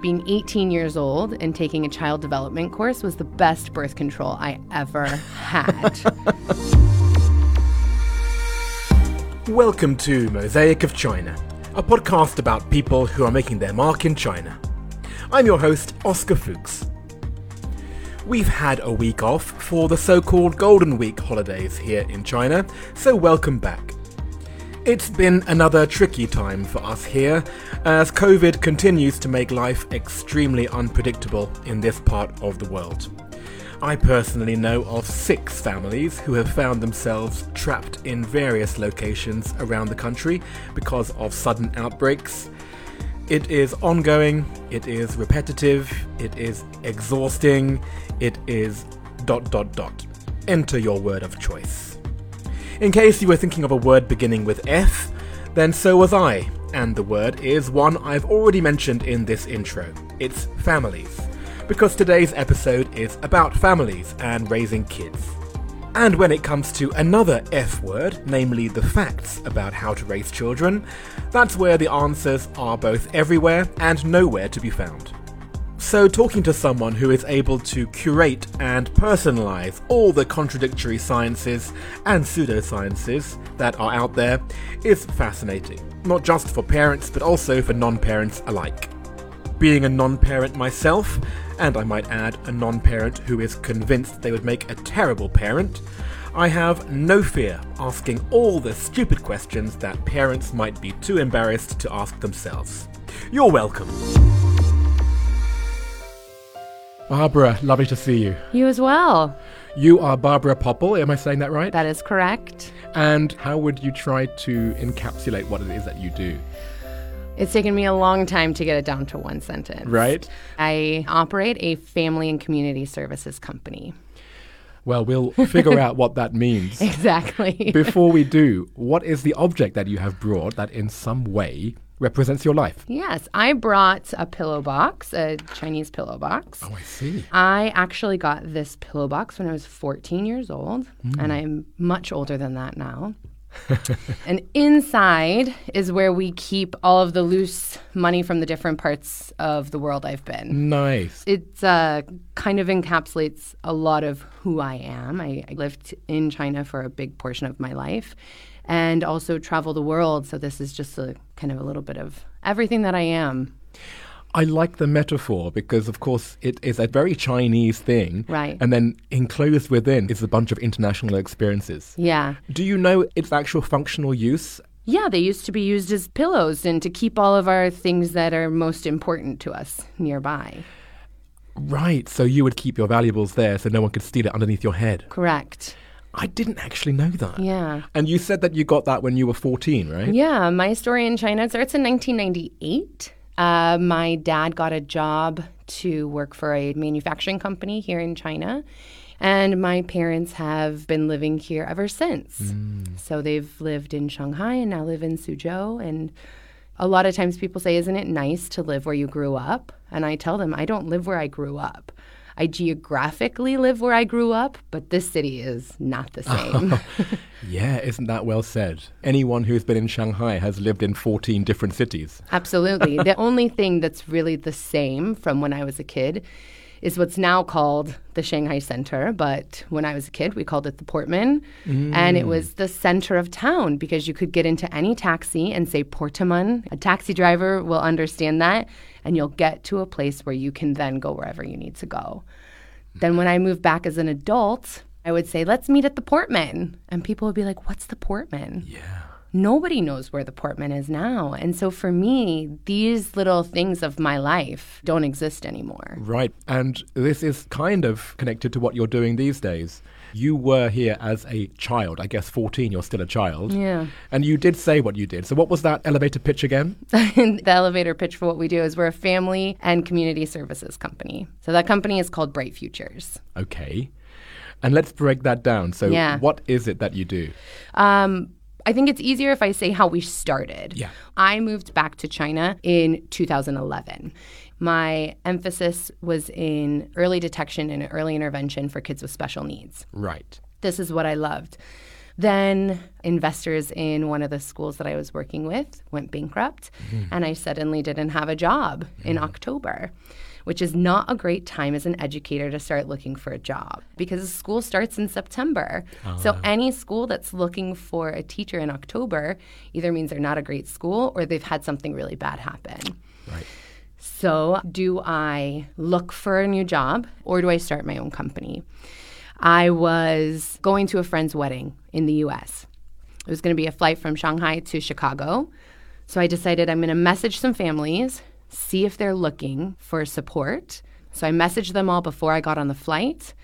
being 18 years old and taking a child development course was the best birth control I ever had. Welcome to Mosaic of China, a podcast about people who are making their mark in China. I'm your host, Oscar Fuchs. We've had a week off for the so called Golden Week holidays here in China, so welcome back. It's been another tricky time for us here, as COVID continues to make life extremely unpredictable in this part of the world. I personally know of six families who have found themselves trapped in various locations around the country because of sudden outbreaks. It is ongoing, it is repetitive, it is exhausting, it is dot dot dot. Enter your word of choice. In case you were thinking of a word beginning with F, then so was I, and the word is one I've already mentioned in this intro. It's families. Because today's episode is about families and raising kids. And when it comes to another F word, namely the facts about how to raise children, that's where the answers are both everywhere and nowhere to be found. So, talking to someone who is able to curate and personalize all the contradictory sciences and pseudosciences that are out there is fascinating, not just for parents but also for non parents alike. Being a non parent myself, and I might add, a non parent who is convinced they would make a terrible parent, I have no fear asking all the stupid questions that parents might be too embarrassed to ask themselves. You're welcome. Barbara, lovely to see you. you as well. You are Barbara Popple, am I saying that right? That is correct. and how would you try to encapsulate what it is that you do? It's taken me a long time to get it down to one sentence. Right? I operate a family and community services company. Well, we'll figure out what that means. Exactly. Before we do, what is the object that you have brought that in some way represents your life? yes, I brought a pillow box, a Chinese pillow box. Oh, I see. I actually got this pillow box when I was 14 years old, and I'm much older than that now. and inside is where we keep all of the loose money from the different parts of the world I've been. Nice. It uh, kind of encapsulates a lot of who I am. I, I lived in China for a big portion of my life and also travel the world. So this is just a kind of a little bit of everything that I am. I like the metaphor because, of course, it is a very Chinese thing. Right. And then enclosed within is a bunch of international experiences. Yeah. Do you know its actual functional use? Yeah, they used to be used as pillows and to keep all of our things that are most important to us nearby. Right. So you would keep your valuables there so no one could steal it underneath your head. Correct. I didn't actually know that. Yeah. And you said that you got that when you were 14, right? Yeah, my story in China starts in 1998. Uh, my dad got a job to work for a manufacturing company here in China. And my parents have been living here ever since. So they've lived in Shanghai and now live in Suzhou. And a lot of times people say, Isn't it nice to live where you grew up? And I tell them, I don't live where I grew up. I geographically live where I grew up, but this city is not the same. Yeah, isn't that well said? Anyone who's been in Shanghai has lived in 14 different cities. Absolutely. the only thing that's really the same from when I was a kid is what's now called the Shanghai Center, but when I was a kid, we called it the Portman. And it was mm. the center of town because you could get into any taxi and say Portman. A taxi driver will understand that, and you'll get to a place where you can then go wherever you need to go. Then when I moved back as an adult, I would say, let's meet at the Portman. And people would be like, what's the Portman? Yeah. nobody knows where the Portman is now. And so for me, these little things of my life don't exist anymore. Right. And this is kind of connected to what you're doing these days. You were here as a child. I guess 14, you're still a child. Yeah. And you did say what you did. So, what was that elevator pitch again? the elevator pitch for what we do is we're a family and community services company. So that company is called Bright Futures. Okay. And let's break that down. So, Yeah. what is it that you do? Um, I think it's easier if I say how we started. Yeah. I moved back to China in 2011. My emphasis was in early detection and early intervention for kids with special needs. Right. This is what I loved. Then investors in one of the schools that I was working with went bankrupt, mm-hmm. and I suddenly didn't have a job in mm-hmm. October which is not a great time as an educator to start looking for a job because school starts in September. Oh, so any school that's looking for a teacher in October either means they're not a great school or they've had something really bad happen. Right. So, do I look for a new job or do I start my own company? I was going to a friend's wedding in the US. It was going to be a flight from Shanghai to Chicago. So, I decided I'm going to message some families, see if they're looking for support. So, I messaged them all before I got on the flight.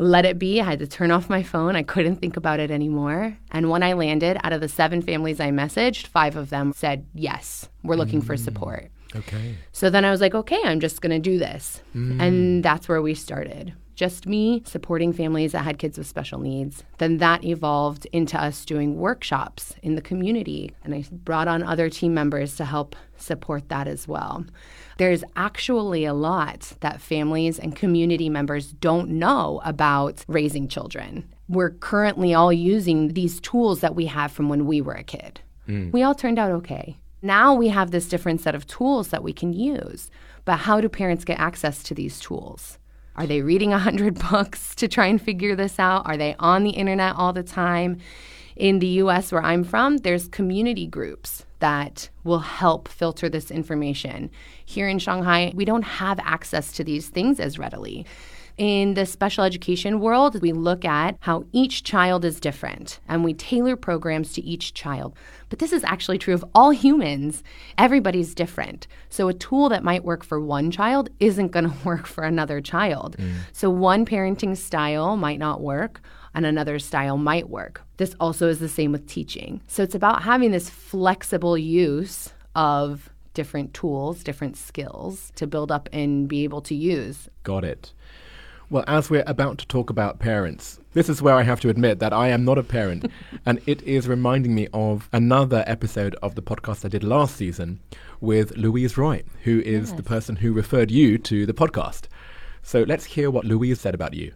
Let it be. I had to turn off my phone. I couldn't think about it anymore. And when I landed, out of the seven families I messaged, five of them said, Yes, we're looking for mm. support. Okay. So then I was like, okay, I'm just going to do this. Mm. And that's where we started. Just me supporting families that had kids with special needs. Then that evolved into us doing workshops in the community. And I brought on other team members to help support that as well. There's actually a lot that families and community members don't know about raising children. We're currently all using these tools that we have from when we were a kid. Hmm. We all turned out okay. Now we have this different set of tools that we can use. But how do parents get access to these tools? Are they reading 100 books to try and figure this out? Are they on the internet all the time? In the US, where I'm from, there's community groups that will help filter this information. Here in Shanghai, we don't have access to these things as readily. In the special education world, we look at how each child is different and we tailor programs to each child. But this is actually true of all humans. Everybody's different. So a tool that might work for one child isn't going to work for another child. Mm. So one parenting style might not work and another style might work. This also is the same with teaching. So it's about having this flexible use of different tools, different skills to build up and be able to use. Got it. Well, as we're about to talk about parents, this is where I have to admit that I am not a parent. and it is reminding me of another episode of the podcast I did last season with Louise Roy, who is the person who referred you to the podcast. So let's hear what Louise said about you.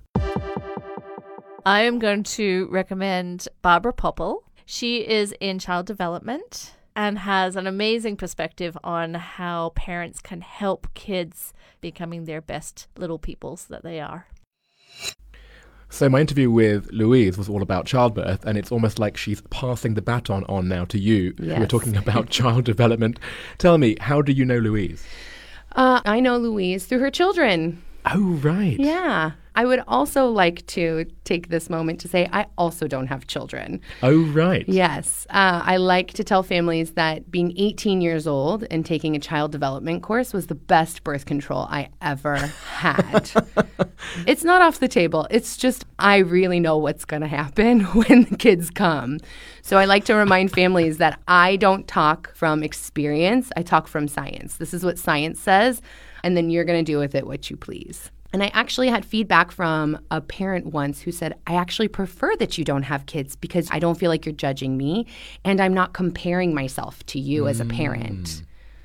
I am going to recommend Barbara Popple. She is in child development and has an amazing perspective on how parents can help kids becoming their best little peoples that they are. So my interview with Louise was all about childbirth, and it's almost like she's passing the baton on now to you. we're talking about child development. Tell me, how do you know Louise? Uh, I know Louise through her children. Oh, right. Yeah. I would also like to take this moment to say I also don't have children. Oh, right. Yes. Uh, I like to tell families that being 18 years old and taking a child development course was the best birth control I ever had. it's not off the table. It's just I really know what's going to happen when the kids come. So I like to remind families that I don't talk from experience, I talk from science. This is what science says, and then you're going to do with it what you please. And I actually had feedback from a parent once who said, I actually prefer that you don't have kids because I don't feel like you're judging me and I'm not comparing myself to you as a parent. Mm.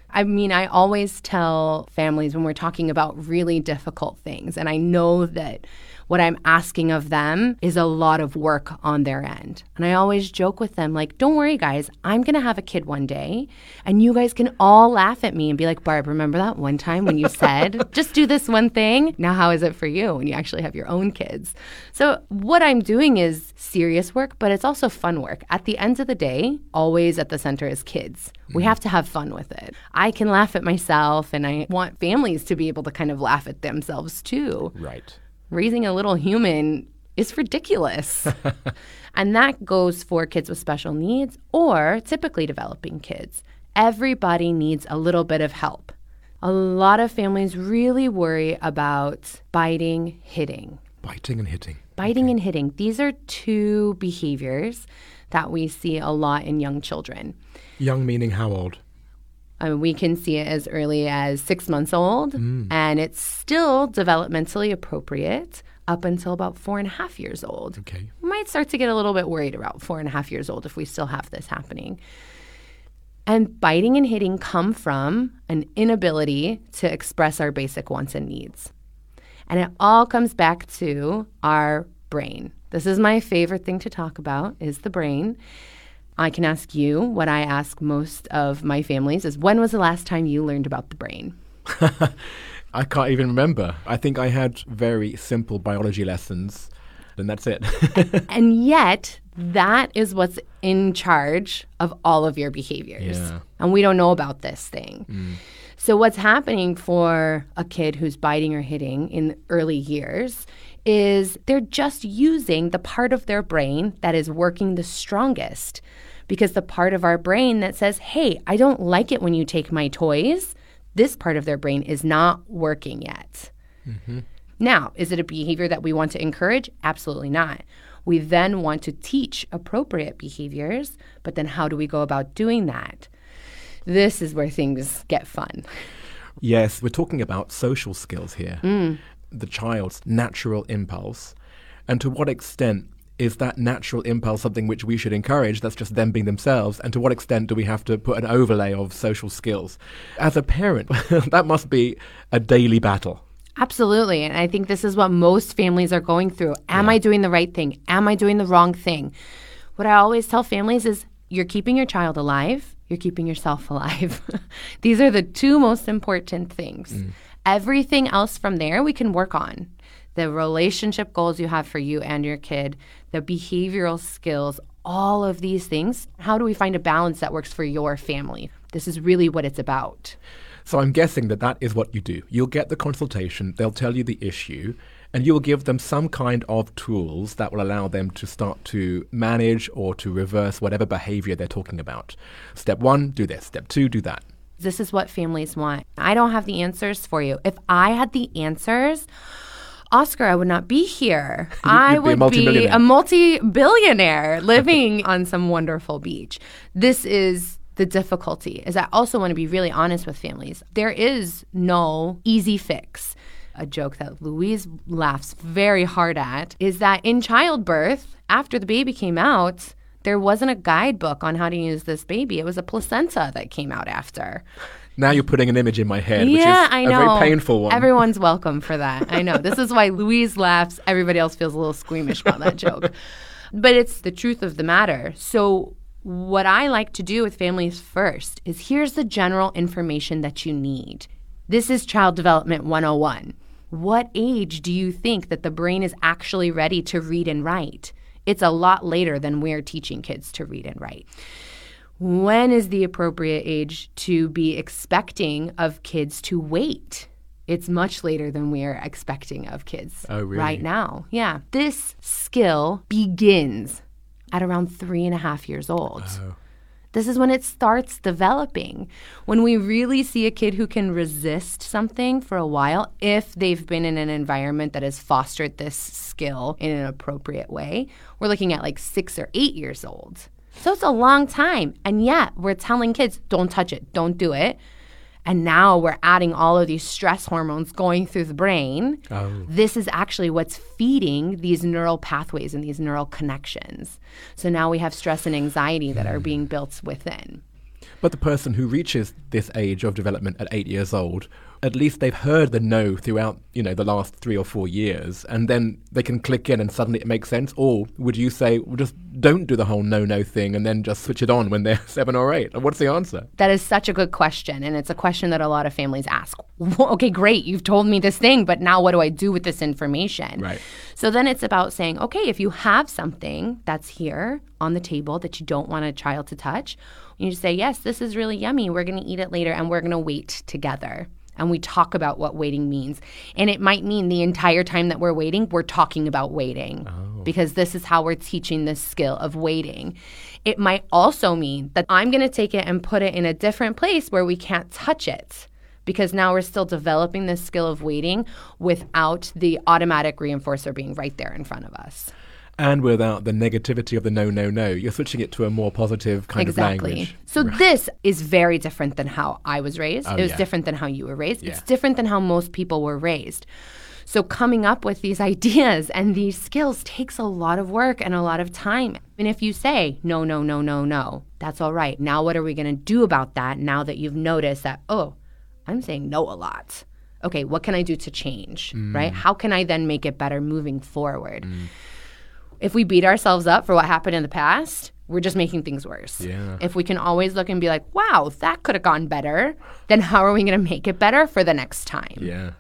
I mean, I always tell families when we're talking about really difficult things, and I know that what I'm asking of them is a lot of work on their end. And I always joke with them, like, don't worry, guys, I'm gonna have a kid one day, and you guys can all laugh at me and be like, Barb, remember that one time when you said, just do this one thing? Now, how is it for you when you actually have your own kids? So, what I'm doing is serious work, but it's also fun work. At the end of the day, always at the center is kids. We mm-hmm. have to have fun with it. I can laugh at myself, and I want families to be able to kind of laugh at themselves too. Right. Raising a little human is ridiculous. and that goes for kids with special needs or typically developing kids. Everybody needs a little bit of help. A lot of families really worry about biting, hitting. Biting and hitting. Biting and hitting. These are two behaviors that we see a lot in young children. Young meaning how old? I mean, we can see it as early as six months old, mm. and it's still developmentally appropriate up until about four and a half years old. Okay. We might start to get a little bit worried about four and a half years old if we still have this happening. And biting and hitting come from an inability to express our basic wants and needs. And it all comes back to our brain. This is my favorite thing to talk about is the brain. I can ask you what I ask most of my families is when was the last time you learned about the brain? I can't even remember. I think I had very simple biology lessons, and that's it. and yet, that is what's in charge of all of your behaviors. Yeah. And we don't know about this thing. Mm. So, what's happening for a kid who's biting or hitting in early years is they're just using the part of their brain that is working the strongest. Because the part of our brain that says, hey, I don't like it when you take my toys, this part of their brain is not working yet. Mm-hmm. Now, is it a behavior that we want to encourage? Absolutely not. We then want to teach appropriate behaviors, but then how do we go about doing that? This is where things get fun. yes, we're talking about social skills here. Mm. The child's natural impulse. And to what extent is that natural impulse something which we should encourage? That's just them being themselves. And to what extent do we have to put an overlay of social skills? As a parent, that must be a daily battle. Absolutely. And I think this is what most families are going through. Am I doing the right thing? Am I doing the wrong thing? What I always tell families is you're keeping your child alive, you're keeping yourself alive. These are the two most important things. Mm. Everything else from there we can work on. The relationship goals you have for you and your kid, the behavioral skills, all of these things. How do we find a balance that works for your family? This is really what it's about. So I'm guessing that that is what you do. You'll get the consultation, they'll tell you the issue, and you will give them some kind of tools that will allow them to start to manage or to reverse whatever behavior they're talking about. Step one, do this. Step two, do that. This is what families want. I don't have the answers for you. If I had the answers, Oscar, I would not be here. I You'd a would be a multi billionaire living on some wonderful beach. This is the difficulty is I also want to be really honest with families. There is no easy fix. A joke that Louise laughs very hard at is that in childbirth, after the baby came out, there wasn't a guidebook on how to use this baby. It was a placenta that came out after. Now you're putting an image in my head, Yeah, which is I a know. very painful one. Everyone's welcome for that. I know. This is why Louise laughs. Everybody else feels a little squeamish about that joke. But it's the truth of the matter. So, what I like to do with families first is here's the general information that you need. This is Child Development 101. What age do you think that the brain is actually ready to read and write? It's a lot later than we're teaching kids to read and write when is the appropriate age to be expecting of kids to wait? It's much later than we are expecting of kids Oh, really? right now. Yeah. This skill begins at around three and a half years old. Oh. This is when it starts developing. When we really see a kid who can resist something for a while, if they've been in an environment that has fostered this skill in an appropriate way, we're looking at like six or eight years old. So it's a long time. And yet we're telling kids, don't touch it, don't do it. And now we're adding all of these stress hormones going through the brain. Oh. This is actually what's feeding these neural pathways and these neural connections. So now we have stress and anxiety that are hmm. being built within. But the person who reaches this age of development at eight years old, at least they've heard the no throughout, you know, the last three or four years, and then they can click in and suddenly it makes sense. Or would you say, well, just don't do the whole no no thing and then just switch it on when they're seven or eight? What's the answer? That is such a good question. And it's a question that a lot of families ask. Well, okay, great. You've told me this thing, but now what do I do with this information? Right. So then it's about saying, okay, if you have something that's here on the table that you don't want a child to touch, you just say, yes, this is really yummy. We're going to eat it later and we're going to wait together. And we talk about what waiting means. And it might mean the entire time that we're waiting, we're talking about waiting oh. because this is how we're teaching this skill of waiting. It might also mean that I'm going to take it and put it in a different place where we can't touch it because now we're still developing this skill of waiting without the automatic reinforcer being right there in front of us. And without the negativity of the no no no, you're switching it to a more positive kind of exactly. language. So this is very different than how I was raised. Oh, it was Oh, yeah. different than how you were raised. It's different than how most people were raised. So coming up with these ideas and these skills takes a lot of work and a lot of time. And if you say no, no, no, no, no, that's all right. Now what are we going to do about that now that you've noticed that oh, I'm saying no a lot. Okay, what can I do to change, mm. right? How can I then make it better moving forward? Mm. If we beat ourselves up for what happened in the past, we're just making things worse. Yeah. If we can always look and be like, wow, that could have gone better, then how are we going to make it better for the next time? Yeah.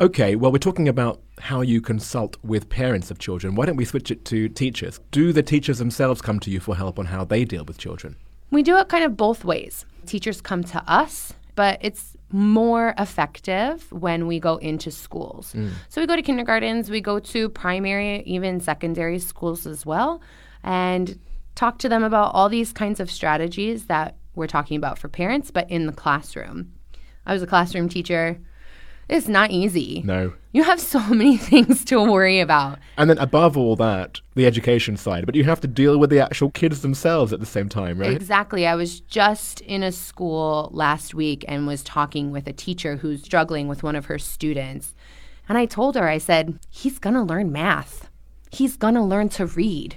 Okay, well, we're talking about how you consult with parents of children. Why don't we switch it to teachers? Do the teachers themselves come to you for help on how they deal with children? We do it kind of both ways. Teachers come to us, but it's more effective when we go into schools. Mm. So we go to kindergartens, we go to primary, even secondary schools as well, and talk to them about all these kinds of strategies that we're talking about for parents, but in the classroom. I was a classroom teacher. It's not easy. No. You have so many things to worry about. And then above all that, the education side. But you have to deal with the actual kids themselves at the same time, right? Exactly. I was just in a school last week and was talking with a teacher who's struggling with one of her students. And I told her, I said, he's going to learn math. He's going to learn to read.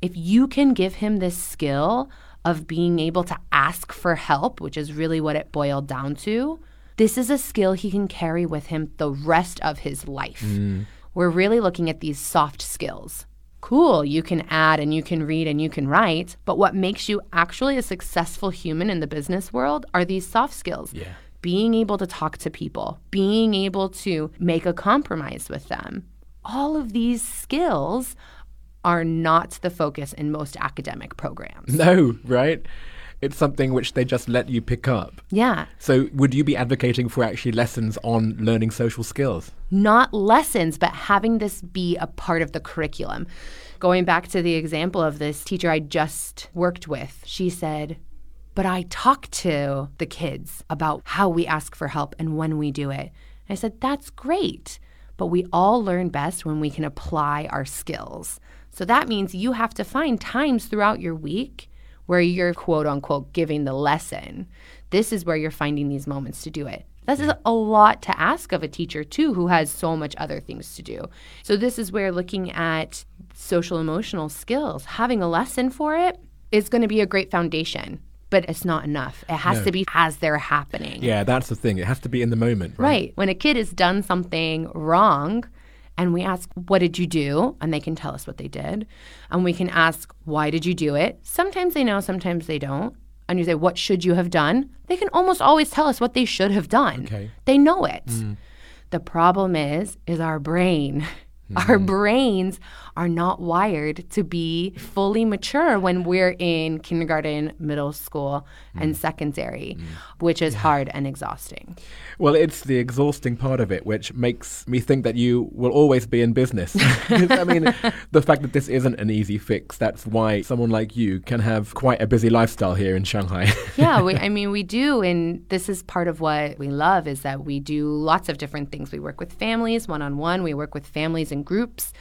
If you can give him this skill of being able to ask for help, which is really what it boiled down to, this is a skill he can carry with him the rest of his life. Mm. We're really looking at these soft skills cool, you can add and you can read and you can write, but what makes you actually a successful human in the business world are these soft skills. Yeah. Being able to talk to people, being able to make a compromise with them. All of these skills are not the focus in most academic programs. No, right? It's something which they just let you pick up. Yeah. So, would you be advocating for actually lessons on learning social skills? not lessons, but having this be a part of the curriculum. Going back to the example of this teacher I just worked with, she said, But I talk to the kids about how we ask for help and when we do it. I said, That's great. But we all learn best when we can apply our skills. So that means you have to find times throughout your week where you're quote unquote giving the lesson. This is where you're finding these moments to do it. This is a lot to ask of a teacher, too, who has so much other things to do. So, this is where looking at social emotional skills, having a lesson for it is going to be a great foundation, but it's not enough. It has to be as they're happening. Yeah, that's the thing. It has to be in the moment, right? Right. When a kid has done something wrong and we ask, What did you do? And they can tell us what they did. And we can ask, Why did you do it? Sometimes they know, sometimes they don't. And you say, What should you have done? They can almost always tell us what they should have done. Okay. They know it. Mm. The problem is, is our brain. Our mm-hmm. brains are not wired to be fully mature when we're in kindergarten, middle school, and mm. secondary, mm. which is hard and exhausting. Well, it's the exhausting part of it which makes me think that you will always be in business. I mean, the fact that this isn't an easy fix, that's why someone like you can have quite a busy lifestyle here in Shanghai. yeah, we, I mean, we do. And this is part of what we love is that we do lots of different things. We work with families one on one, we work with families in groups,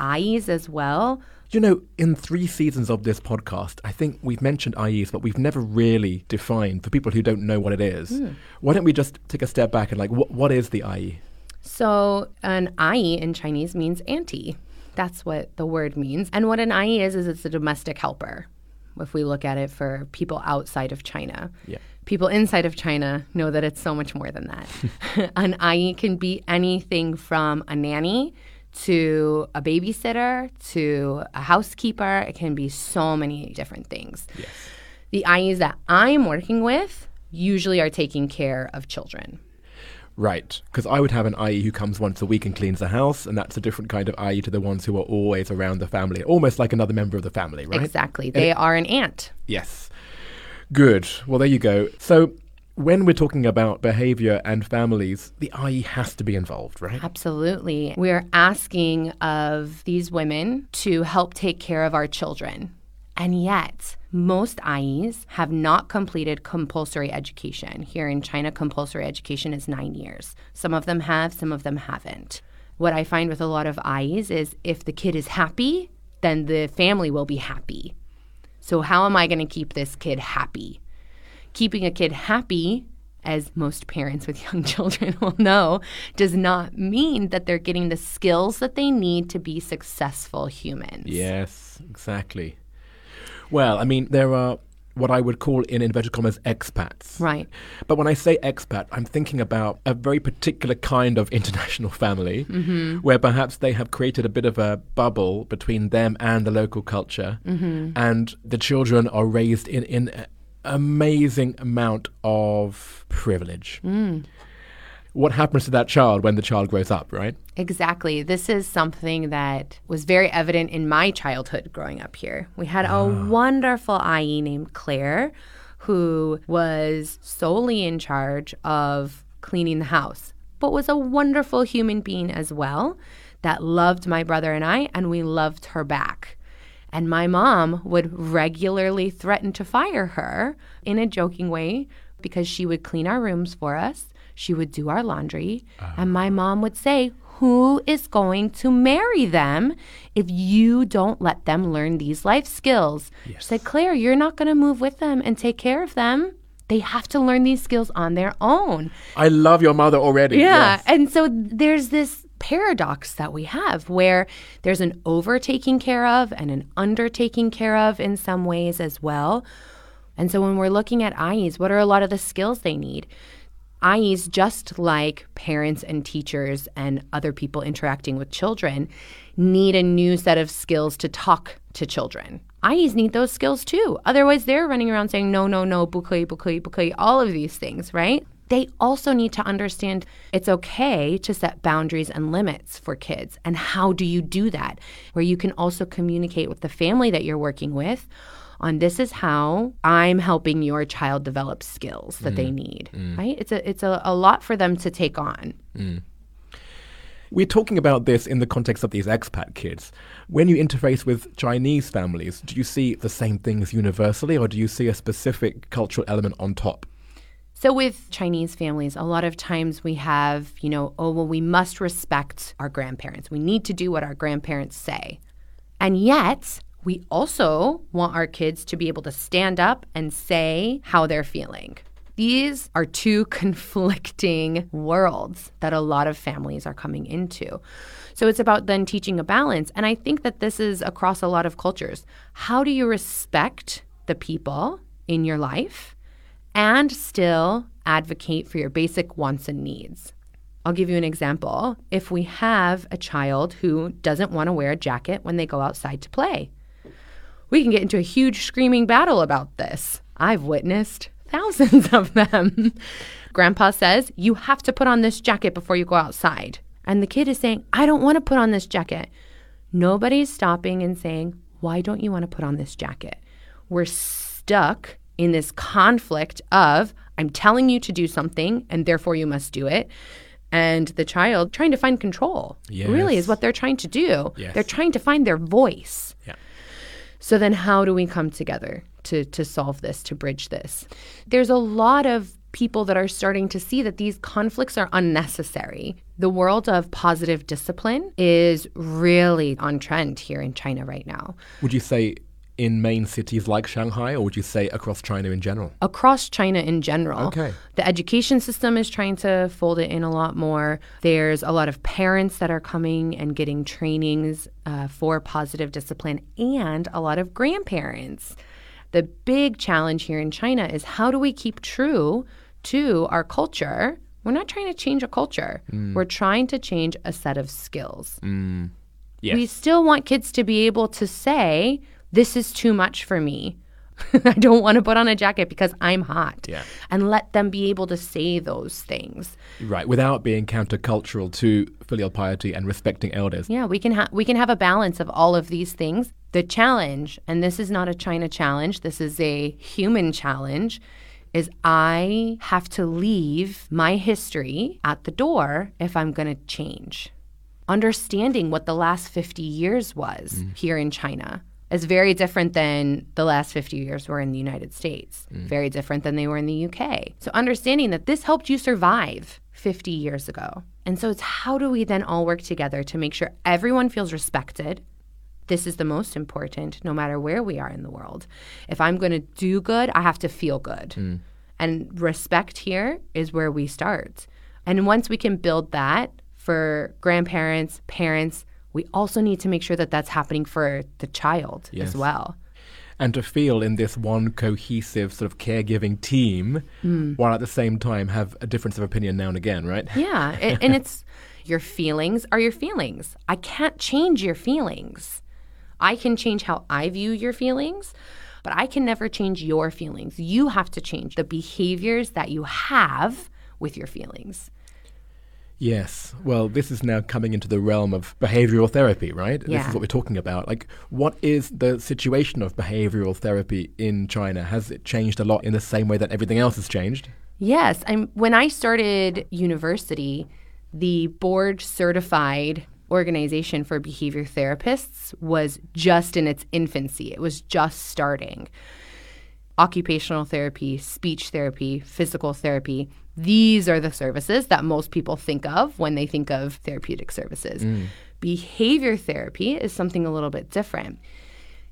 ayis as well. you know, in three seasons of this podcast, I think we've mentioned ayis, but we've never really defined for people who don't know what it is. Hmm. Why don't we just take a step back and like, what, what is the? ayi? So, an ayi in Chinese means auntie. That's what the word means. And what an ayi is, is it's a domestic helper, if we look at it for people outside of China. Yeah. People inside of China know that it's so much more than that. an ayi can be anything from a nanny to a babysitter to a housekeeper. It can be so many different things. Yes. The ayis that I'm working with usually are taking care of children. Right, because I would have an ayi who comes once a week and cleans the house, and that's a different kind of ayi to the ones who are always around the family, almost like another member of the family, right? Exactly. Eh, they are an aunt. Yes. Good. Well, there you go. So, when we're talking about behavior and families, the ayi has to be involved, right? Absolutely. We're asking of these women to help take care of our children. And yet, most ayis have not completed compulsory education. Here in China, compulsory education is nine years. Some of them have, some of them haven't. What I find with a lot of ayis is if the kid is happy, then the family will be happy. So, how am I going to keep this kid happy? Keeping a kid happy, as most parents with young children will know, does not mean that they're getting the skills that they need to be successful humans. Yes, exactly. Well, I mean, there are what I would call in inverted commas expats. Right. But when I say expat, I'm thinking about a very particular kind of international family mm-hmm. where perhaps they have created a bit of a bubble between them and the local culture. Mm-hmm. And the children are raised in, in amazing amount of privilege. Mm. What happens to that child when the child grows up, right? Exactly. This is something that was very evident in my childhood growing up here. We had a ah. wonderful ayi named Claire who was solely in charge of cleaning the house, but was a wonderful human being as well that loved my brother and I, and we loved her back. And my mom would regularly threaten to fire her in a joking way because she would clean our rooms for us. She would do our laundry. Ah. And my mom would say, Who is going to marry them if you don't let them learn these life skills? She said, Claire, you're not going to move with them and take care of them. They have to learn these skills on their own. I love your mother already. Yeah. yes. And so there's this paradox that we have where there's an over taking care of and an under taking care of in some ways as well. And so when we're looking at ayis, what are a lot of the skills they need? ayis, just like parents and teachers and other people interacting with children, need a new set of skills to talk to children. ayis need those skills too. Otherwise, they're running around saying, no, no, no, bukeyi, bukeyi, bukeyi, all of these things, right? They also need to understand it's okay to set boundaries and limits for kids. And how do you do that? Where you can also communicate with the family that you're working with on this is how I'm helping your child develop skills that they mm. need. Mm. Right? It's a it's a, a lot for them to take on. Mm. We're talking about this in the context of these expat kids. When you interface with Chinese families, do you see the same things universally, or do you see a specific cultural element on top? So with Chinese families, a lot of times we have, you know, oh well we must respect our grandparents. We need to do what our grandparents say. And yet, we also want our kids to be able to stand up and say how they're feeling. These are two conflicting worlds that a lot of families are coming into. So it's about then teaching a balance. And I think that this is across a lot of cultures. How do you respect the people in your life and still advocate for your basic wants and needs? I'll give you an example. If we have a child who doesn't want to wear a jacket when they go outside to play, we can get into a huge screaming battle about this. I've witnessed thousands of them. Grandpa says, You have to put on this jacket before you go outside. And the kid is saying, I don't want to put on this jacket. Nobody's stopping and saying, Why don't you want to put on this jacket? We're stuck in this conflict of, I'm telling you to do something and therefore you must do it. And the child trying to find control really is what they're trying to do. Yes. They're trying to find their voice. Yeah. So then how do we come together to to solve this, to bridge this? There's a lot of people that are starting to see that these conflicts are unnecessary. The world of positive discipline is really on trend here in China right now. Would you say in main cities like Shanghai, or would you say across China in general? across China in general. Okay. The education system is trying to fold it in a lot more. There's a lot of parents that are coming and getting trainings uh, for positive discipline, and a lot of grandparents. The big challenge here in China is how do we keep true to our culture? We're not trying to change a culture, we're trying to change a set of skills. Yes. We still want kids to be able to say, This is too much for me. I don't want to put on a jacket because I'm hot. Yeah. And let them be able to say those things. Right, without being countercultural to filial piety and respecting elders. Yeah, we can ha- we can have a balance of all of these things. The challenge, and this is not a China challenge, this is a human challenge, is I have to leave my history at the door if I'm going to change. Understanding what the last 50 years was mm. here in China is very different than the last 50 years were in the United States, mm. very different than they were in the UK. So, understanding that this helped you survive 50 years ago. And so, it's how do we then all work together to make sure everyone feels respected? This is the most important, no matter where we are in the world. If I'm going to do good, I have to feel good. Mm. And respect here is where we start. And once we can build that for grandparents, parents, we also need to make sure that that's happening for the child Yes. as well. and to feel in this one cohesive sort of caregiving team mm. while at the same time have a difference of opinion now and again, right? Yeah, and it's your feelings are your feelings. I can't change your feelings. I can change how I view your feelings, but I can never change your feelings. You have to change the behaviors that you have with your feelings. Yes. Well, this is now coming into the realm of behavioral therapy, right? Yeah. This is what we're talking about. Like, what is the situation of behavioral therapy in China? Has it changed a lot in the same way that everything else has changed? Yes, I'm when I started university, the board certified organization for behavior therapists was just in its infancy. It was just starting. Occupational therapy, speech therapy, physical therapy, these are the services that most people think of when they think of therapeutic services. Mm. Behavior therapy is something a little bit different.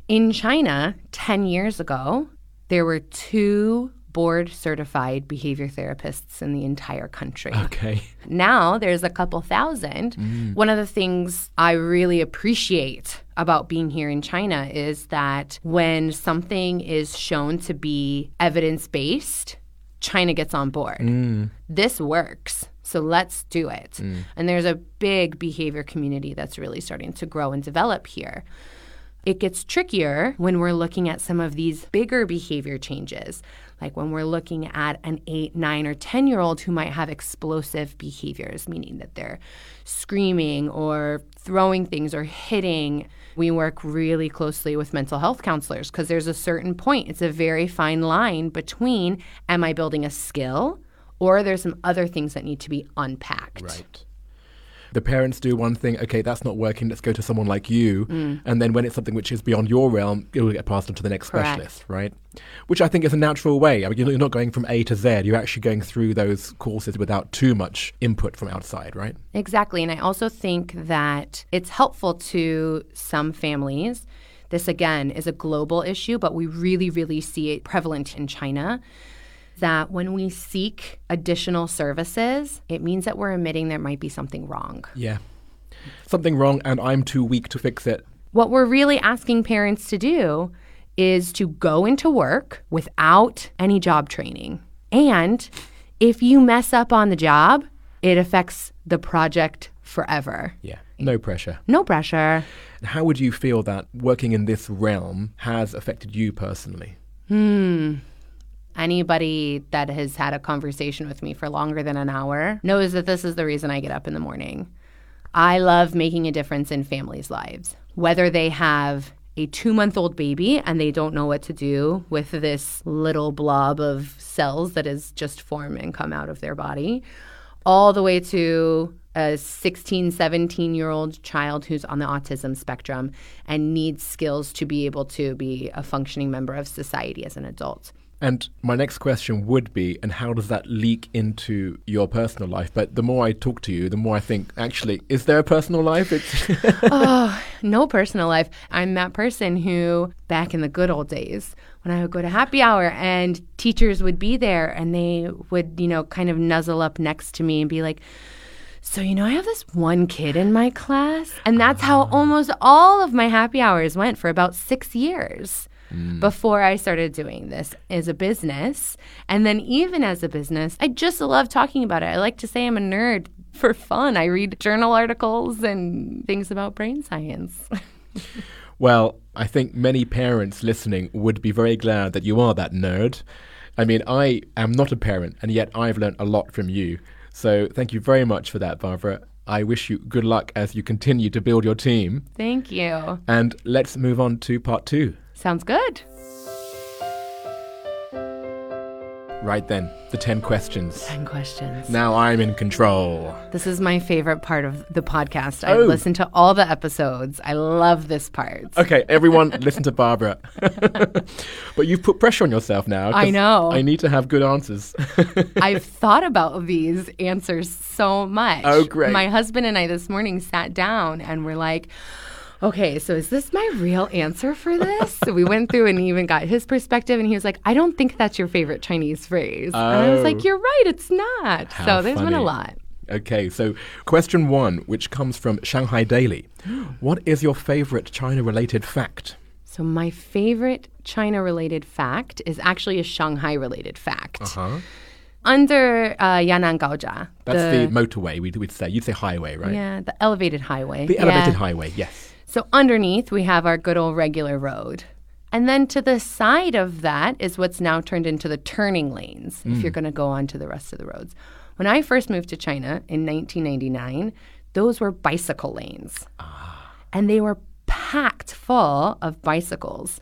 In China, 10 years ago, there were two board certified behavior therapists in the entire country. Okay. Now there's a couple thousand. Mm. One of the things I really appreciate about being here in China is that when something is shown to be evidence based, China gets on board. Mm. This works. So let's do it. Mm. And there's a big behavior community that's really starting to grow and develop here. It gets trickier when we're looking at some of these bigger behavior changes, like when we're looking at an eight, nine, or 10 year old who might have explosive behaviors, meaning that they're screaming or throwing things or hitting. We work really closely with mental health counselors because there's a certain point, it's a very fine line between am I building a skill or there's some other things that need to be unpacked. Right. The parents do one thing, okay, that's not working, let's go to someone like you. Mm. And then when it's something which is beyond your realm, it will get passed on to the next Correct. specialist, right? Which I think is a natural way. I mean, you're not going from A to Z, you're actually going through those courses without too much input from outside, right? Exactly. And I also think that it's helpful to some families. This, again, is a global issue, but we really, really see it prevalent in China. That when we seek additional services, it means that we're admitting there might be something wrong. Yeah. Something wrong and I'm too weak to fix it. What we're really asking parents to do is to go into work without any job training. And if you mess up on the job, it affects the project forever. Yeah. No pressure. No pressure. How would you feel that working in this realm has affected you personally? Hmm. Anybody that has had a conversation with me for longer than an hour knows that this is the reason I get up in the morning. I love making a difference in families' lives, whether they have a two month old baby and they don't know what to do with this little blob of cells that has just formed and come out of their body, all the way to a 16, 17 year old child who's on the autism spectrum and needs skills to be able to be a functioning member of society as an adult. And my next question would be, and how does that leak into your personal life? But the more I talk to you, the more I think, actually, is there a personal life? It's oh, no personal life. I'm that person who, back in the good old days, when I would go to happy hour and teachers would be there and they would, you know, kind of nuzzle up next to me and be like, so, you know, I have this one kid in my class. And that's how ah. almost all of my happy hours went for about six years Mm. before I started doing this as a business. And then, even as a business, I just love talking about it. I like to say I'm a nerd for fun. I read journal articles and things about brain science. well, I think many parents listening would be very glad that you are that nerd. I mean, I am not a parent, and yet I've learned a lot from you. So, thank you very much for that, Barbara. I wish you good luck as you continue to build your team. Thank you. And let's move on to part two. Sounds good. Right then, the 10 questions. 10 questions. Now I'm in control. This is my favorite part of the podcast. I Oh. listen to all the episodes. I love this part. Okay, everyone, listen to Barbara. but you've put pressure on yourself now. I know. I need to have good answers. I've thought about these answers so much. Oh, great. My husband and I this morning sat down and we're like, okay, so is this my real answer for this? so we went through and even got his perspective, and he was like, I don't think that's your favorite Chinese phrase. And I was Oh. like, you're right, it's not. How so there's been a lot. okay, so question one, which comes from Shanghai Daily. what is your favorite China related fact? So, my favorite China related fact is actually a Shanghai related fact. Huh? Under uh, Yan'an Gaojia, That's the, motorway, we'd, we'd say. You'd say highway, right? yeah, the elevated highway. The Yeah. elevated highway, yes. So underneath, we have our good old regular road. And then to the side of that is what's now turned into the turning lanes if you're mm. going to go on to the rest of the roads. When I first moved to China in 1999, those were bicycle lanes. Ah. And they were packed full of bicycles.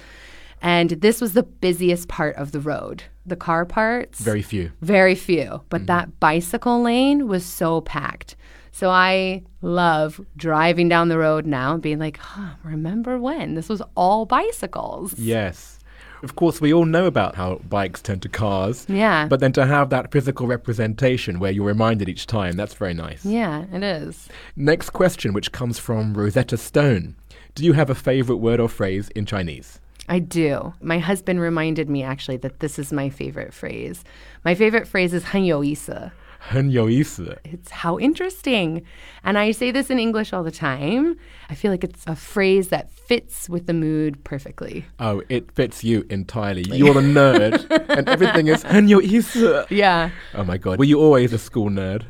And this was the busiest part of the road. The car parts, Very few. very few, but mm-hmm. that bicycle lane was so packed. So I love driving down the road now and being like, huh, remember when this was all bicycles? Yes. Of course, we all know about how bikes turn to cars. Yeah. But then to have that physical representation where you're reminded each time, that's very nice. Yeah, it is. Next question, which comes from Rosetta Stone. Do you have a favorite word or phrase in Chinese? I do. My husband reminded me actually that this is my favorite phrase. My favorite phrase is 很有意思. 很有意思. It's how interesting. And I say this in English all the time. I feel like it's a phrase that fits with the mood perfectly. Oh, it fits you entirely. You're the nerd, and everything is 很有意思. Yeah. Oh my god. Were you always a school nerd?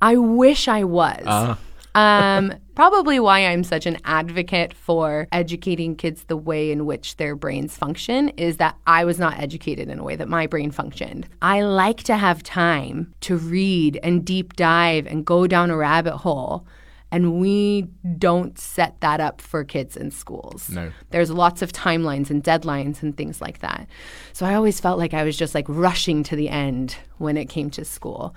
I wish I was. Ah. um, probably why I'm such an advocate for educating kids the way in which their brains function is that I was not educated in a way that my brain functioned. I like to have time to read and deep dive and go down a rabbit hole. And we don't set that up for kids in schools. No. There's lots of timelines and deadlines and things like that. So I always felt like I was just like rushing to the end when it came to school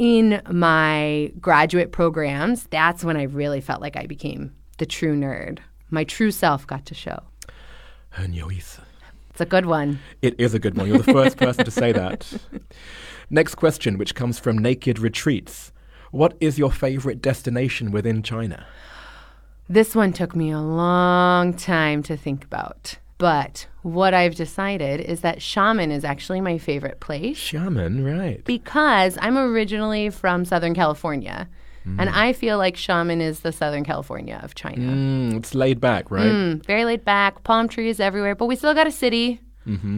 in my graduate programs, that's when I really felt like I became the true nerd. My true self got to show. And It's a good one. It is a good one. You're the first person to say that. Next question, which comes from Naked Retreats. What is your favorite destination within China? This one took me a long time to think about. But what I've decided is that Xiamen is actually my favorite place. Xiamen, right. because I'm originally from Southern California. And I feel like Xiamen is the Southern California of China. Mm, it's laid back, right? Mm, very laid back, palm trees everywhere, but we still got a city.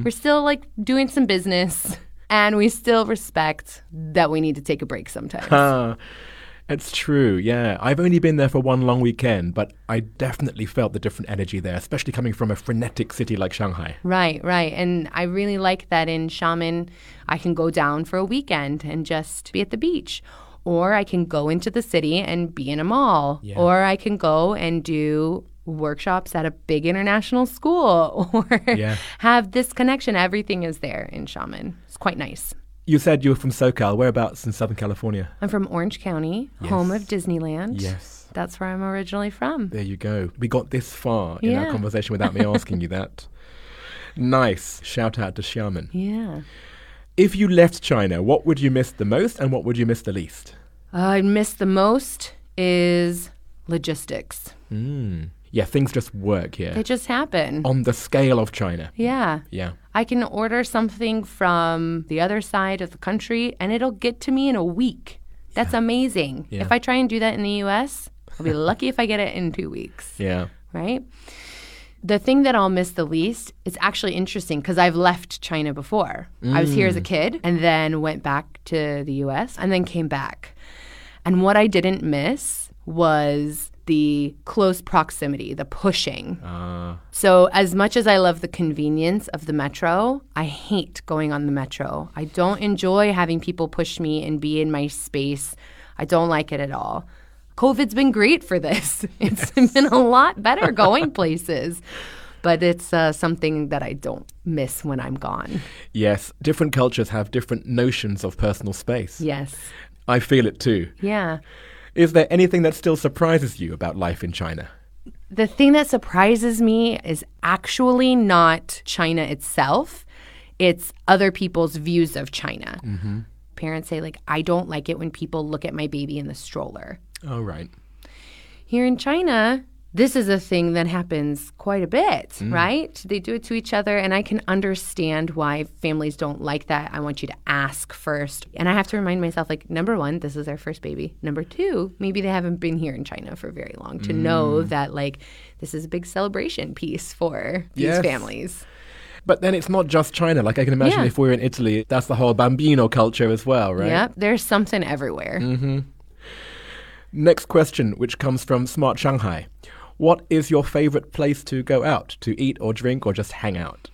We're still like doing some business. And we still respect that we need to take a break sometimes. It's true, yeah. I've only been there for one long weekend, but I definitely felt the different energy there, especially coming from a frenetic city like Shanghai. Right, right. And I really like that in Xiamen, I can go down for a weekend and just be at the beach. Or I can go into the city and be in a mall. Yeah. Or I can go and do workshops at a big international school or Yeah. have this connection. Everything is there in Xiamen. It's quite nice. You said you were from SoCal. Whereabouts in Southern California? I'm from Orange County, home of Disneyland. Yes. That's where I'm originally from. There you go. We got this far in our conversation without me asking you that. Nice. Shout out to Xiamen. Yeah. If you left China, what would you miss the most and what would you miss the least? I'd miss the most is logistics. Mm. Yeah, things just work here. They just happen. On the scale of China. Yeah. Yeah. I can order something from the other side of the country and it'll get to me in a week. That's amazing. Yeah. If I try and do that in the US, I'll be lucky if I get it in two weeks, Yeah. right? The thing that I'll miss the least is actually interesting because I've left China before. I was here as a mm. kid and then went back to the US and then came back. And what I didn't miss was the close proximity, the pushing. Uh, So, as much as I love the convenience of the metro, I hate going on the metro. I don't enjoy having people push me and be in my space. I don't like it at all. COVID's been great for this. It's been a lot better going places, but it's uh, something that I don't miss when I'm gone. yes, different cultures have different notions of personal space. Yes. I feel it too. Yeah. Is there anything that still surprises you about life in China? The thing that surprises me is actually not China itself, it's other people's views of China. Mm-hmm. Parents say, like, I don't like it when people look at my baby in the stroller. Oh, right. Here in China, this is a thing that happens quite a bit, mm. right? They do it to each other, and I can understand why families don't like that. I want you to ask first. And I have to remind myself, like, number one, this is their first baby. Number two, maybe they haven't been here in China for very long to know mm. that, like, this is a big celebration piece for these Yes. families. But then it's not just China. Like I can imagine Yeah. if we're in Italy, that's the whole bambino culture as well, right? Yep, there's something everywhere. Mm-hmm. Next question, which comes from Smart Shanghai. What is your favorite place to go out to eat or drink or just hang out?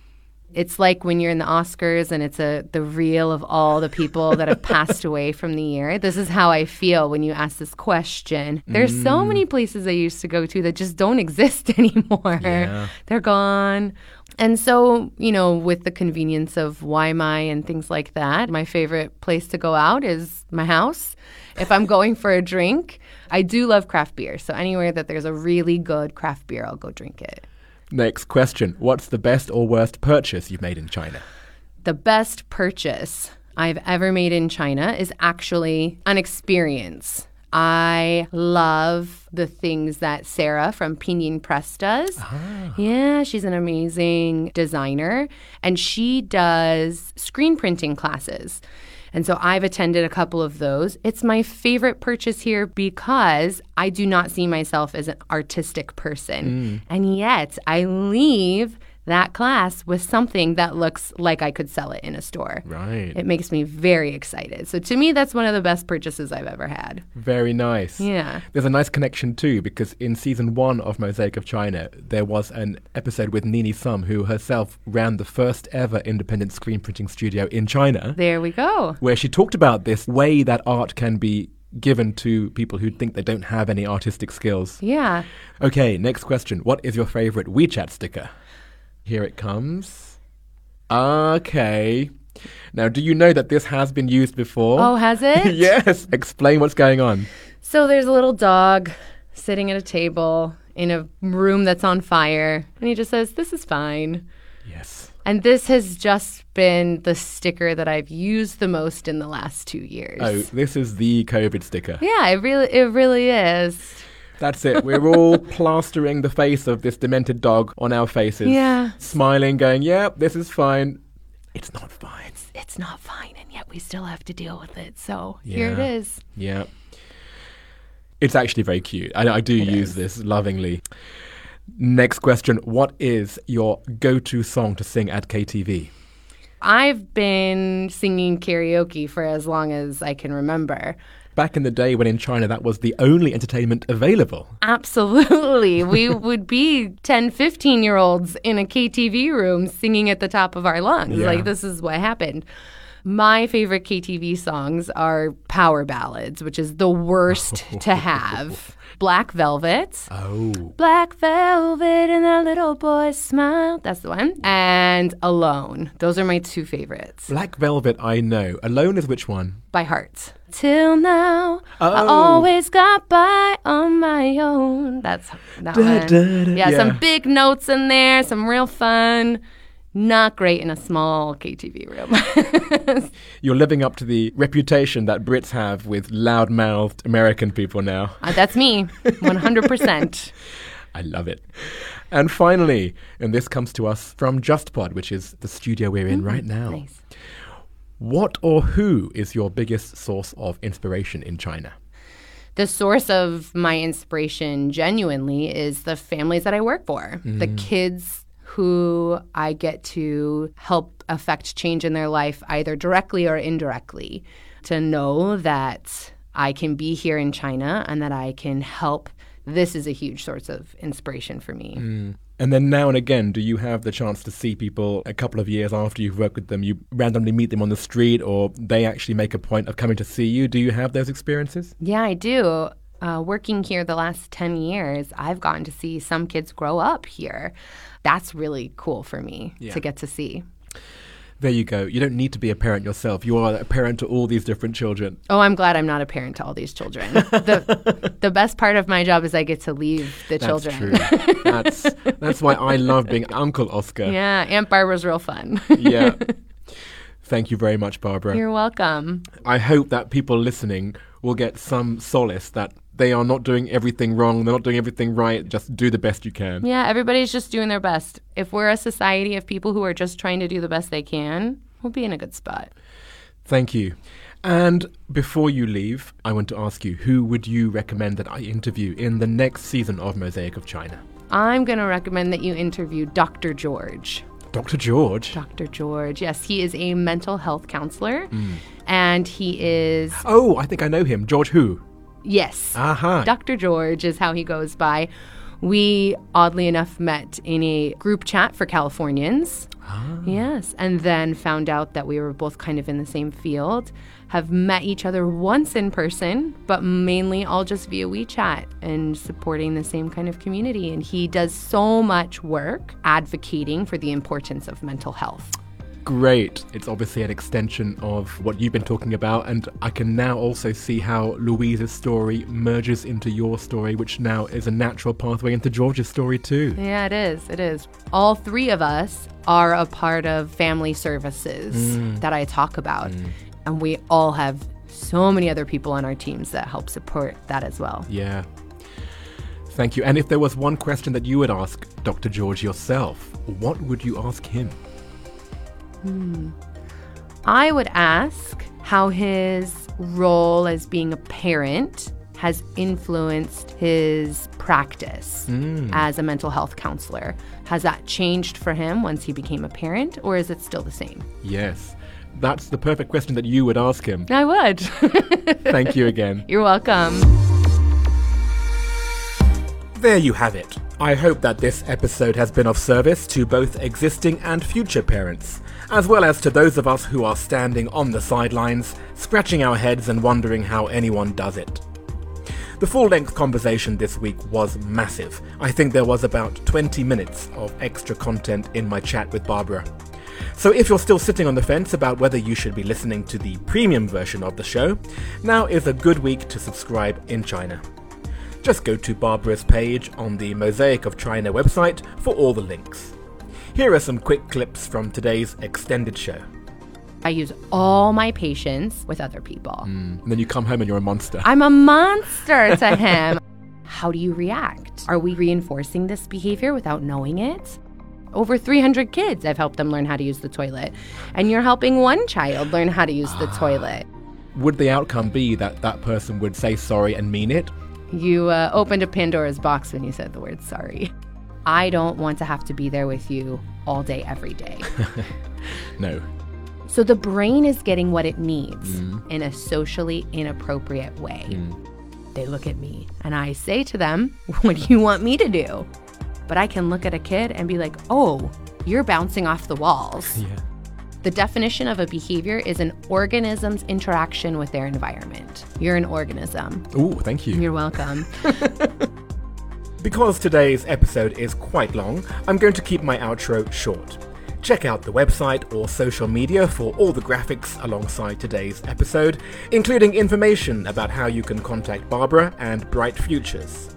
It's like when you're in the Oscars and it's a the reel of all the people that have passed away from the year. This is how I feel when you ask this question. There's so mm. many places I used to go to that just don't exist anymore. Yeah. They're gone. And so, you know, with the convenience of Waimai and things like that, my favorite place to go out is my house. If I'm going for a drink, I do love craft beer. So anywhere that there's a really good craft beer, I'll go drink it. Next question. What's the best or worst purchase you've made in China? the best purchase I've ever made in China is actually an experience. I love the things that Sarah from Pinyin Press does. Ah. Yeah, she's an amazing designer and she does screen printing classes. And so I've attended a couple of those. It's my favorite purchase here because I do not see myself as an artistic person. Mm. And yet I leave that class with something that looks like I could sell it in a store. Right. It makes me very excited. So to me, that's one of the best purchases I've ever had. Very nice. Yeah. There's a nice connection too, because in season one of Mosaic of China, there was an episode with Nini Sum, who herself ran the first ever independent screen printing studio in China, There we go. where she talked about this way that art can be given to people who think they don't have any artistic skills. Yeah. Okay, next question. What is your favorite WeChat sticker? Here it comes. Okay. Now, do you know that this has been used before? Oh, has it? yes. Explain what's going on. So there's a little dog sitting at a table in a room that's on fire, and he just says, This is fine. Yes. And this has just been the sticker that I've used the most in the last two years. Oh, this is the COVID sticker. Yeah, it really, it really is. That's it. We're all plastering the face of this demented dog on our faces. Yeah. Smiling, going, yep, this is fine. It's not fine. It's not fine, and yet we still have to deal with it. So here it is. Yeah. It's actually very cute. I, I do use is. this lovingly. Next question. What is your go to song to sing at KTV? I've been singing karaoke for as long as I can remember. Back in the day when in China that was the only entertainment available. Absolutely. we would be 10, 15 year olds in a KTV room singing at the top of our lungs. Yeah. Like, this is what happened. My favorite KTV songs are power ballads, which is the worst to have. Black Velvet. Oh. Black Velvet and that little boy's smile. That's the one. And Alone. Those are my two favorites Black Velvet, I know. Alone is which one? by heart. Till now, I Oh. always got by on my own. That's that Da, one. da, da. yeah, Yeah. some big notes in there, some real fun. Not great in a small KTV room. You're living up to the reputation that Brits have with loud mouthed American people now. Uh, that's me, 100%. I love it. And finally, and this comes to us from JustPod, which is the studio we're in right now. nice. What or who is your biggest source of inspiration in China? the source of my inspiration genuinely is the families that I work for, the mm. kids who I get to help affect change in their life either directly or indirectly. To know that I can be here in China and that I can help, this is a huge source of inspiration for me. Mm. And then now and again, do you have the chance to see people a couple of years after you've worked with them? You randomly meet them on the street, or they actually make a point of coming to see you? Do you have those experiences? Yeah, I do. Uh, working here the last 10 years, I've gotten to see some kids grow up here. That's really cool for me Yeah. to get to see. There you go. You don't need to be a parent yourself. You are a parent to all these different children. Oh, I'm glad I'm not a parent to all these children. the, the best part of my job is I get to leave the That's children. true. that's that's why I love being Uncle Oscar. Yeah, Aunt Barbara's real fun. Yeah. Thank you very much, Barbara. You're welcome. I hope that people listening will get some solace that they are not doing everything wrong, they're not doing everything right. Just do the best you can. Yeah, everybody's just doing their best. If we're a society of people who are just trying to do the best they can, we'll be in a good spot. Thank you. And before you leave, I want to ask you who would you recommend that I interview in the next season of Mosaic of China? I'm going to recommend that you interview Dr. George. Dr. George. Dr. George. Yes, he is a mental health counselor. Mm. And he is, Oh, I think I know him. George who? Yes, uh-huh. Aha. Dr. George is how he goes by. We, oddly enough, met in a group chat for Californians. Ah. Yes, and then found out that we were both kind of in the same field. Have met each other once in person, but mainly all just via WeChat and supporting the same kind of community. And he does so much work advocating for the importance of mental health. Great. It's obviously an extension of what you've been talking about, and I can now also see how Louise's story merges into your story, which now is a natural pathway into George's story too. Yeah, it is. It is. All three of us are a part of family services mm. that I talk about. Mm. And we all have so many other people on our teams that help support that as well. Yeah. Thank you. And if there was one question that you would ask Dr. George yourself, what would you ask him? Hmm. I would ask how his role as being a parent has influenced his practice hmm. as a mental health counselor. Has that changed for him once he became a parent, or is it still the same? Yes. That's the perfect question that you would ask him. I would. Thank you again. You're welcome. There you have it. I hope that this episode has been of service to both existing and future parents, as well as to those of us who are standing on the sidelines, scratching our heads and wondering how anyone does it. The full length conversation this week was massive. I think there was about 20 minutes of extra content in my chat with Barbara. So if you're still sitting on the fence about whether you should be listening to the premium version of the show, now is a good week to subscribe in China. Just go to Barbara's page on the Mosaic of China website for all the links. Here are some quick clips from today's extended show. I use all my patience with other people. And then you come home and you're a monster. I'm a monster to him. How do you react? Are we reinforcing this behavior without knowing it? Over 300 kids, I've helped them learn how to use the toilet. And you're helping one child learn how to use the toilet. Would the outcome be that that person would say sorry and mean it? You uh, opened a Pandora's box when you said the word sorry. I don't want to have to be there with you all day, every day. No. So the brain is getting what it needs mm. in a socially inappropriate way. Mm. They look at me and I say to them, What do you want me to do? But I can look at a kid and be like, Oh, you're bouncing off the walls. Yeah. The definition of a behavior is an organism's interaction with their environment. You're an organism. Oh, thank you. You're welcome. Because today's episode is quite long, I'm going to keep my outro short. Check out the website or social media for all the graphics alongside today's episode, including information about how you can contact Barbara and Bright Futures.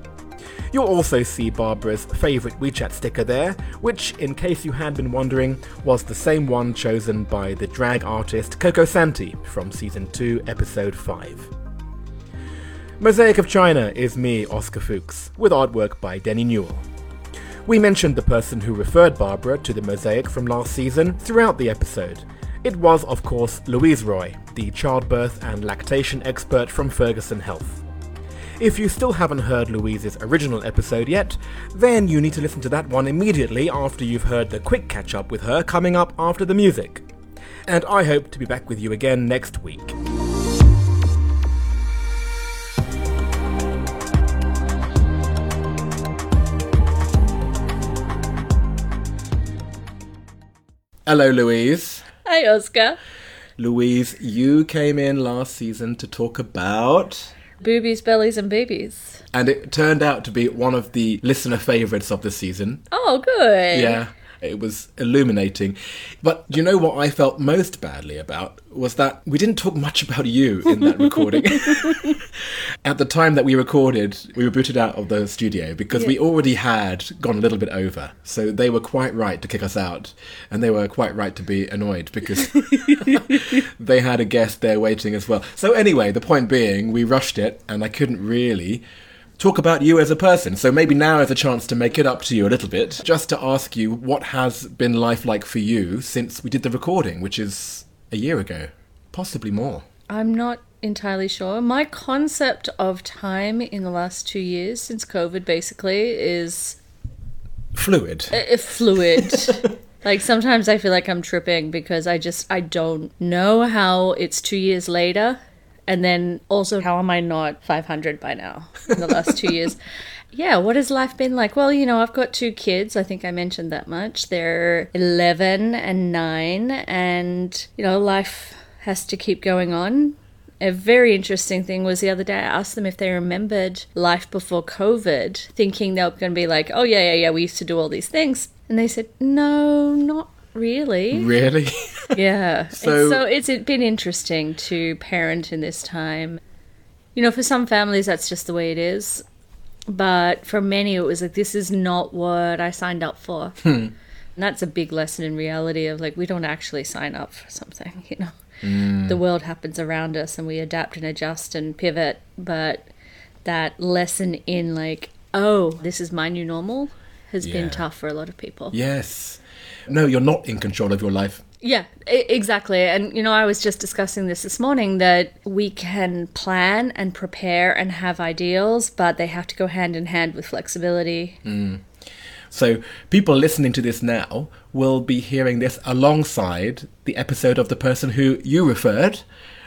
You'll also see Barbara's favourite WeChat sticker there, which, in case you had been wondering, was the same one chosen by the drag artist Coco Santi from Season 2, Episode 5. Mosaic of China is me, Oscar Fuchs, with artwork by Denny Newell. We mentioned the person who referred Barbara to the mosaic from last season throughout the episode. It was, of course, Louise Roy, the childbirth and lactation expert from Ferguson Health. If you still haven't heard Louise's original episode yet, then you need to listen to that one immediately after you've heard the quick catch up with her coming up after the music. And I hope to be back with you again next week. Hello, Louise. Hi, Oscar. Louise, you came in last season to talk about. Boobies, bellies, and babies. And it turned out to be one of the listener favourites of the season. Oh, good. Yeah, it was illuminating. But you know what I felt most badly about was that we didn't talk much about you in that recording. At the time that we recorded, we were booted out of the studio because we already had gone a little bit over. So they were quite right to kick us out. And they were quite right to be annoyed because they had a guest there waiting as well. So anyway, the point being, we rushed it and I couldn't really talk about you as a person. So maybe now is a chance to make it up to you a little bit, just to ask you what has been life like for you since we did the recording, which is a year ago, possibly more. I'm not entirely sure. My concept of time in the last two years, since COVID basically, is Fluid. uh, fluid. Like sometimes I feel like I'm tripping because I just I don't know how it's 2 years later and then also how am I not 500 by now in the last 2 years. Yeah, what has life been like? Well, you know, I've got two kids. I think I mentioned that much. They're 11 and 9 and you know, life has to keep going on a very interesting thing was the other day I asked them if they remembered life before COVID, thinking they were going to be like, oh, yeah, yeah, yeah, we used to do all these things. And they said, no, not really. Really? Yeah. So- so, it's been interesting to parent in this time. You know, for some families, that's just the way it is. But for many, it was like, this is not what I signed up for. Hmm. And that's a big lesson in reality of like, we don't actually sign up for something, you know. Hmm. The world happens around us and we adapt and adjust and pivot. But that lesson in like, oh, this is my new normal has Yeah. been tough for a lot of people. yes. No, you're not in control of your life. Yeah, exactly. And, you know, I was just discussing this this morning that we can plan and prepare and have ideals, but they have to go hand in hand with flexibility. Mm. So people listening to this now will be hearing this alongside the episode of the person who you referred,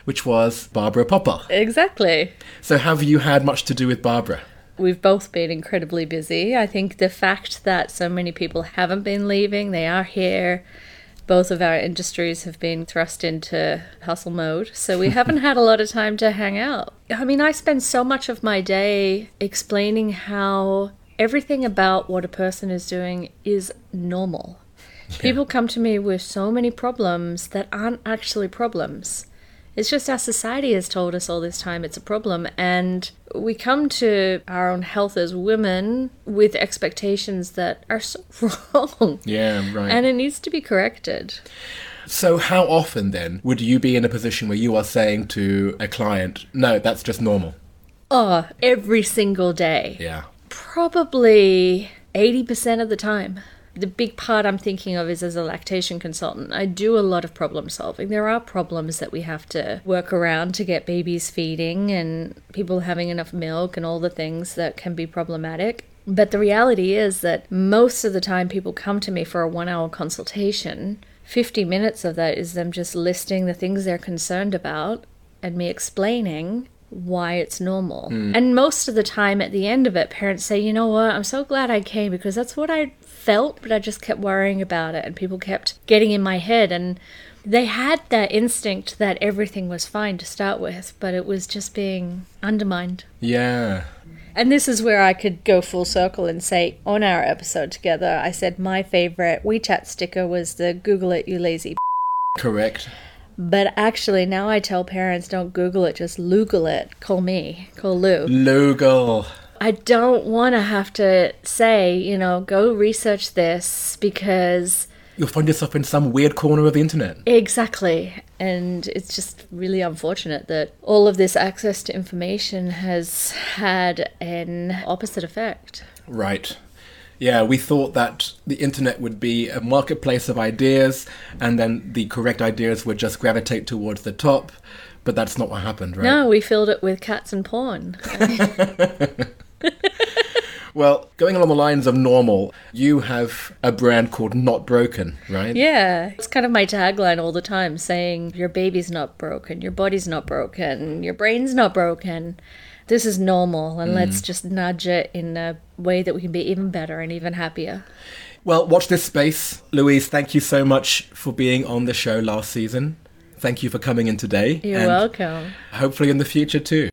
which was Barbara Popper. Exactly. So have you had much to do with Barbara? We've both been incredibly busy. I think the fact that so many people haven't been leaving, they are here. Both of our industries have been thrust into hustle mode, so we haven't had a lot of time to hang out. I mean, I spend so much of my day explaining how everything about what a person is doing is normal. People come to me with so many problems that aren't actually problems. It's just our society has told us all this time it's a problem, and we come to our own health as women with expectations that are so wrong. Yeah, right. And it needs to be corrected. so how often then would you be in a position where you are saying to a client, "No, that's just normal." Oh, every single day. Yeah. Probably 80% of the time. The big part I'm thinking of is as a lactation consultant, I do a lot of problem solving. There are problems that we have to work around to get babies feeding and people having enough milk and all the things that can be problematic. But the reality is that most of the time people come to me for a one hour consultation. 50 minutes of that is them just listing the things they're concerned about and me explaining why it's normal. Mm. And most of the time at the end of it, parents say, you know what, I'm so glad I came because that's what I felt, but I just kept worrying about it and people kept getting in my head. And they had that instinct that everything was fine to start with, but it was just being undermined. Yeah. And this is where I could go full circle and say, on our episode together, I said my favorite WeChat sticker was the Google it, you lazy. Correct. But actually, now I tell parents don't Google it, just Loogle it. Call me, call Lou. Lugal. I don't want to have to say, you know, go research this because You'll find yourself in some weird corner of the internet. exactly. And it's just really unfortunate that all of this access to information has had an opposite effect. Right. Yeah, we thought that the internet would be a marketplace of ideas and then the correct ideas would just gravitate towards the top, but that's not what happened, right? No, we filled it with cats and porn. Well, going along the lines of normal, you have a brand called Not Broken, right? Yeah, it's kind of my tagline all the time saying, Your baby's not broken, your body's not broken, your brain's not broken. This is normal, and mm. let's just nudge it in a way that we can be even better and even happier. Well, watch this space. Louise, thank you so much for being on the show last season. Thank you for coming in today. You're welcome. Hopefully in the future too.